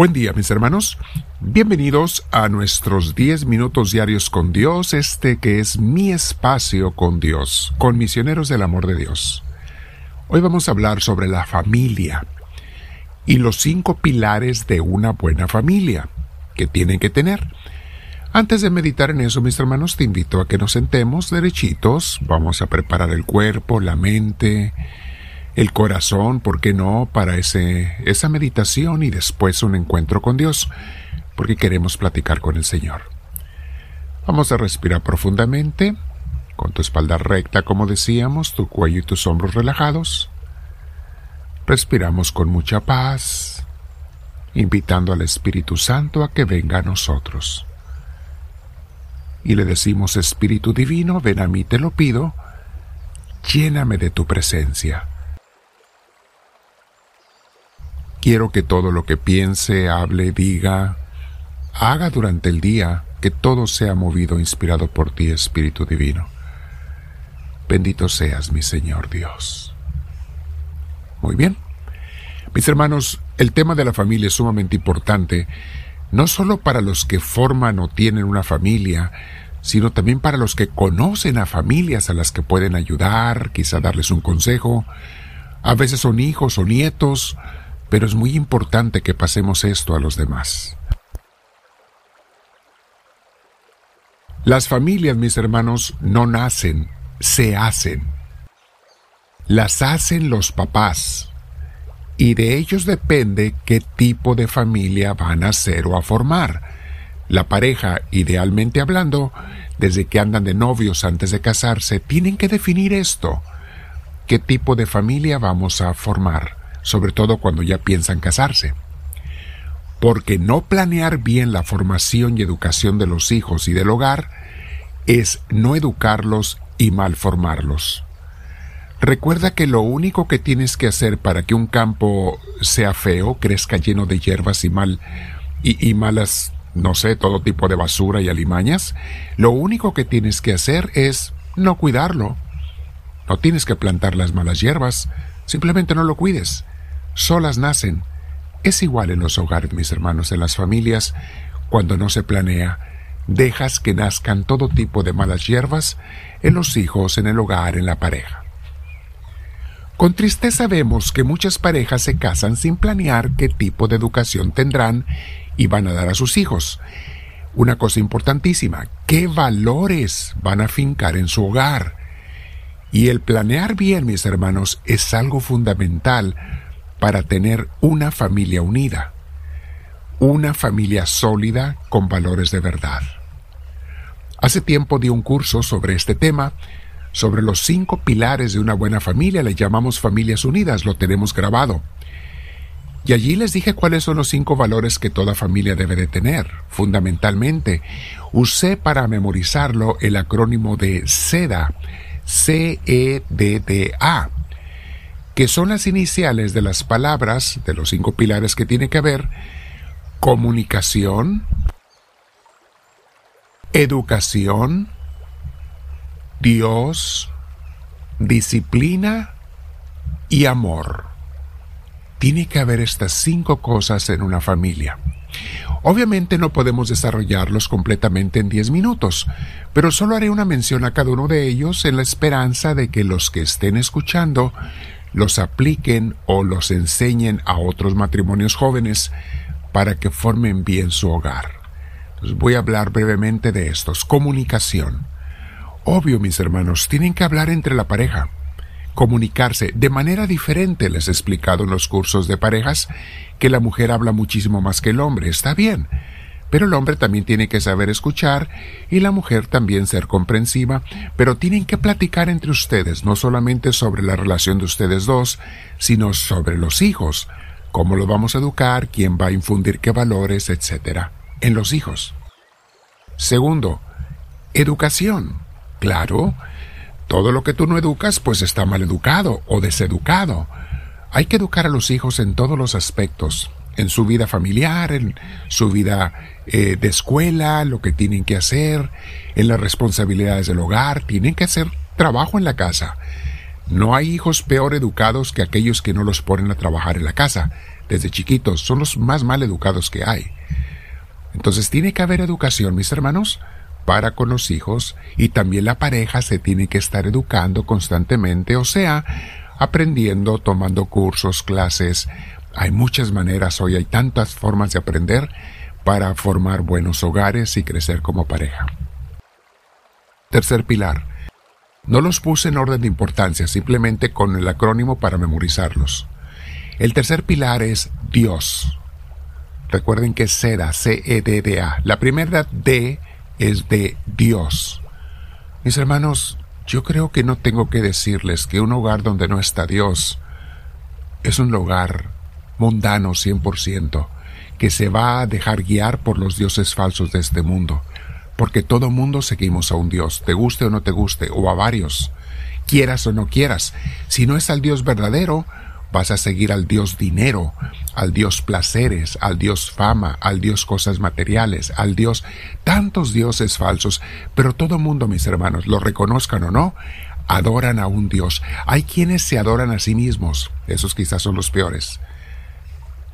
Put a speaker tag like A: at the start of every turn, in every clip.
A: Buen día mis hermanos, bienvenidos a nuestros 10 minutos diarios con Dios, este que es mi espacio con Dios, con misioneros del amor de Dios. Hoy vamos a hablar sobre la familia y los cinco pilares de una buena familia que tienen que tener. Antes de meditar en eso, mis hermanos, te invito a que nos sentemos derechitos, vamos a preparar el cuerpo, la mente, el corazón, ¿por qué no?, para ese, esa meditación y después un encuentro con Dios, porque queremos platicar con el Señor. Vamos a respirar profundamente, con tu espalda recta, como decíamos, tu cuello y tus hombros relajados. Respiramos con mucha paz, invitando al Espíritu Santo a que venga a nosotros. Y le decimos, Espíritu Divino, ven a mí, te lo pido, lléname de tu presencia Quiero que todo lo que piense, hable, diga, haga durante el día, que todo sea movido inspirado por ti, Espíritu Divino. Bendito seas, mi Señor Dios. Muy bien. Mis hermanos, el tema de la familia es sumamente importante, no solo para los que forman o tienen una familia, sino también para los que conocen a familias a las que pueden ayudar, quizá darles un consejo. A veces son hijos o nietos, pero es muy importante que pasemos esto a los demás. Las familias, mis hermanos, no nacen, se hacen. Las hacen los papás, y de ellos depende qué tipo de familia van a ser o a formar. La pareja, idealmente hablando, desde que andan de novios antes de casarse, tienen que definir esto. ¿Qué tipo de familia vamos a formar? Sobre todo cuando ya piensan casarse. Porque no planear bien la formación y educación de los hijos y del hogar es no educarlos y mal formarlos. Recuerda que lo único que tienes que hacer para que un campo sea feo, crezca lleno de hierbas y mal y, y malas, no sé, todo tipo de basura y alimañas, lo único que tienes que hacer es no cuidarlo. No tienes que plantar las malas hierbas, simplemente no lo cuides solas nacen. Es igual en los hogares, mis hermanos, en las familias, cuando no se planea, dejas que nazcan todo tipo de malas hierbas en los hijos, en el hogar, en la pareja. Con tristeza vemos que muchas parejas se casan sin planear qué tipo de educación tendrán y van a dar a sus hijos. Una cosa importantísima, qué valores van a fincar en su hogar. Y el planear bien, mis hermanos, es algo fundamental para tener una familia unida, una familia sólida con valores de verdad. Hace tiempo di un curso sobre este tema, sobre los cinco pilares de una buena familia, le llamamos familias unidas, lo tenemos grabado. Y allí les dije cuáles son los cinco valores que toda familia debe de tener. Fundamentalmente, usé para memorizarlo el acrónimo de CEDA, C-E-D-D-A, que son las iniciales de las palabras de los cinco pilares que tiene que haber comunicación, educación, Dios, disciplina y amor. Tiene que haber estas cinco cosas en una familia. Obviamente no podemos desarrollarlos completamente en diez minutos, pero solo haré una mención a cada uno de ellos en la esperanza de que los que estén escuchando los apliquen o los enseñen a otros matrimonios jóvenes para que formen bien su hogar. voy a hablar brevemente de estos. Comunicación. Obvio, mis hermanos, tienen que hablar entre la pareja. Comunicarse de manera diferente, les he explicado en los cursos de parejas, que la mujer habla muchísimo más que el hombre. Está bien pero el hombre también tiene que saber escuchar y la mujer también ser comprensiva, pero tienen que platicar entre ustedes no solamente sobre la relación de ustedes dos, sino sobre los hijos, cómo los vamos a educar, quién va a infundir qué valores, etc. en los hijos. Segundo, educación. Claro, todo lo que tú no educas pues está mal educado o deseducado. Hay que educar a los hijos en todos los aspectos, en su vida familiar, en su vida eh, de escuela, lo que tienen que hacer, en las responsabilidades del hogar, tienen que hacer trabajo en la casa. No hay hijos peor educados que aquellos que no los ponen a trabajar en la casa. Desde chiquitos son los más mal educados que hay. Entonces tiene que haber educación, mis hermanos, para con los hijos y también la pareja se tiene que estar educando constantemente, o sea, aprendiendo, tomando cursos, clases. Hay muchas maneras hoy, hay tantas formas de aprender para formar buenos hogares y crecer como pareja. Tercer pilar, no los puse en orden de importancia, simplemente con el acrónimo para memorizarlos. El tercer pilar es Dios. Recuerden que es SEDA, C-E-D-D-A. La primera D es de Dios. Mis hermanos, yo creo que no tengo que decirles que un hogar donde no está Dios es un hogar mundano 100%, que se va a dejar guiar por los dioses falsos de este mundo porque todo mundo seguimos a un Dios, te guste o no te guste, o a varios, quieras o no quieras. Si no es al Dios verdadero, vas a seguir al Dios dinero, al Dios placeres, al Dios fama, al Dios cosas materiales, al Dios tantos dioses falsos, pero todo mundo, mis hermanos, lo reconozcan o no, adoran a un Dios. Hay quienes se adoran a sí mismos, esos quizás son los peores.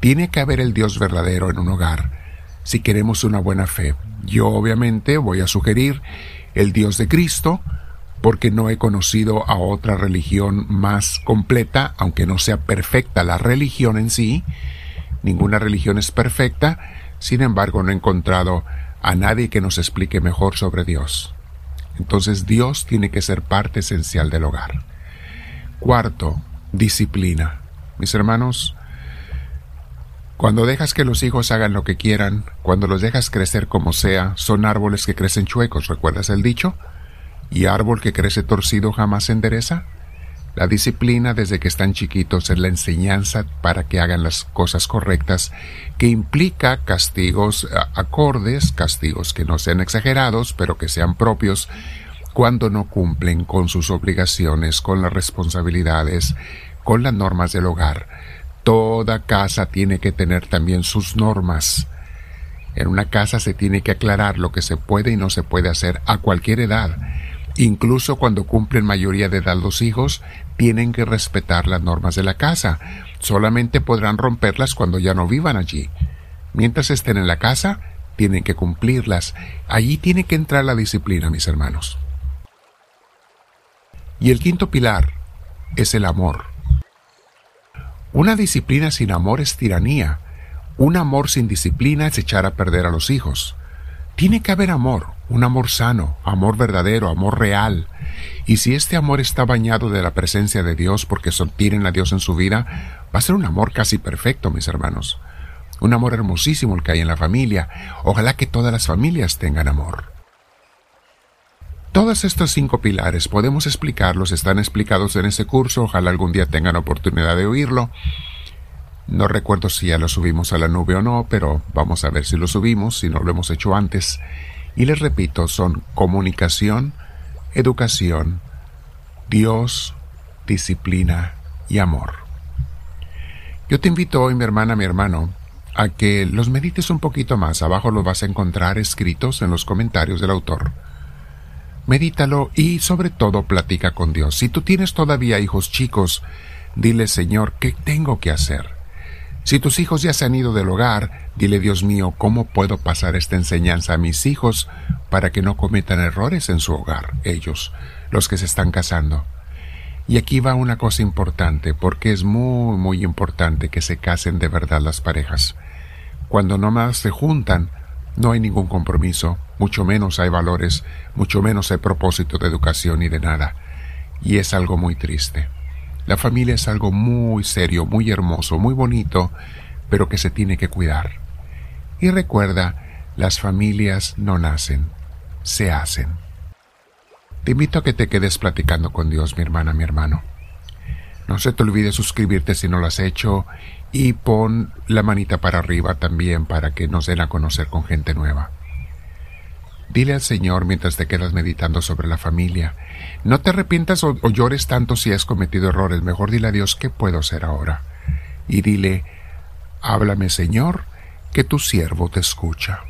A: Tiene que haber el Dios verdadero en un hogar si queremos una buena fe. Yo obviamente voy a sugerir el Dios de Cristo, porque no he conocido a otra religión más completa, aunque no sea perfecta la religión en sí. Ninguna religión es perfecta, sin embargo no he encontrado a nadie que nos explique mejor sobre Dios. Entonces Dios tiene que ser parte esencial del hogar. Cuarto, disciplina. Mis hermanos, cuando dejas que los hijos hagan lo que quieran, cuando los dejas crecer como sea, son árboles que crecen chuecos, ¿recuerdas el dicho? ¿Y árbol que crece torcido jamás se endereza? La disciplina desde que están chiquitos es la enseñanza para que hagan las cosas correctas, que implica castigos acordes, castigos que no sean exagerados, pero que sean propios, cuando no cumplen con sus obligaciones, con las responsabilidades, con las normas del hogar. Toda casa tiene que tener también sus normas. En una casa se tiene que aclarar lo que se puede y no se puede hacer a cualquier edad. Incluso cuando cumplen mayoría de edad los hijos, tienen que respetar las normas de la casa. Solamente podrán romperlas cuando ya no vivan allí. Mientras estén en la casa, tienen que cumplirlas. Allí tiene que entrar la disciplina, mis hermanos. Y el quinto pilar es el amor. Una disciplina sin amor es tiranía. Un amor sin disciplina es echar a perder a los hijos. Tiene que haber amor, un amor sano, amor verdadero, amor real. Y si este amor está bañado de la presencia de Dios porque tienen a Dios en su vida, va a ser un amor casi perfecto, mis hermanos. Un amor hermosísimo el que hay en la familia. Ojalá que todas las familias tengan amor. Todos estos cinco pilares podemos explicarlos, están explicados en ese curso, ojalá algún día tengan oportunidad de oírlo. No recuerdo si ya lo subimos a la nube o no, pero vamos a ver si lo subimos, si no lo hemos hecho antes. Y les repito, son comunicación, educación, Dios, disciplina y amor. Yo te invito hoy, mi hermana, mi hermano, a que los medites un poquito más. Abajo los vas a encontrar escritos en los comentarios del autor medítalo y sobre todo platica con Dios. Si tú tienes todavía hijos chicos, dile Señor, ¿qué tengo que hacer? Si tus hijos ya se han ido del hogar, dile Dios mío, ¿cómo puedo pasar esta enseñanza a mis hijos para que no cometan errores en su hogar, ellos, los que se están casando? Y aquí va una cosa importante, porque es muy, muy importante que se casen de verdad las parejas. Cuando no más se juntan, no hay ningún compromiso, mucho menos hay valores, mucho menos hay propósito de educación y de nada. Y es algo muy triste. La familia es algo muy serio, muy hermoso, muy bonito, pero que se tiene que cuidar. Y recuerda, las familias no nacen, se hacen. Te invito a que te quedes platicando con Dios, mi hermana, mi hermano. No se te olvide suscribirte si no lo has hecho y pon la manita para arriba también para que nos den a conocer con gente nueva. Dile al Señor mientras te quedas meditando sobre la familia. No te arrepientas o, llores tanto si has cometido errores. Mejor dile a Dios qué puedo hacer ahora. Y dile, háblame Señor, que tu siervo te escucha.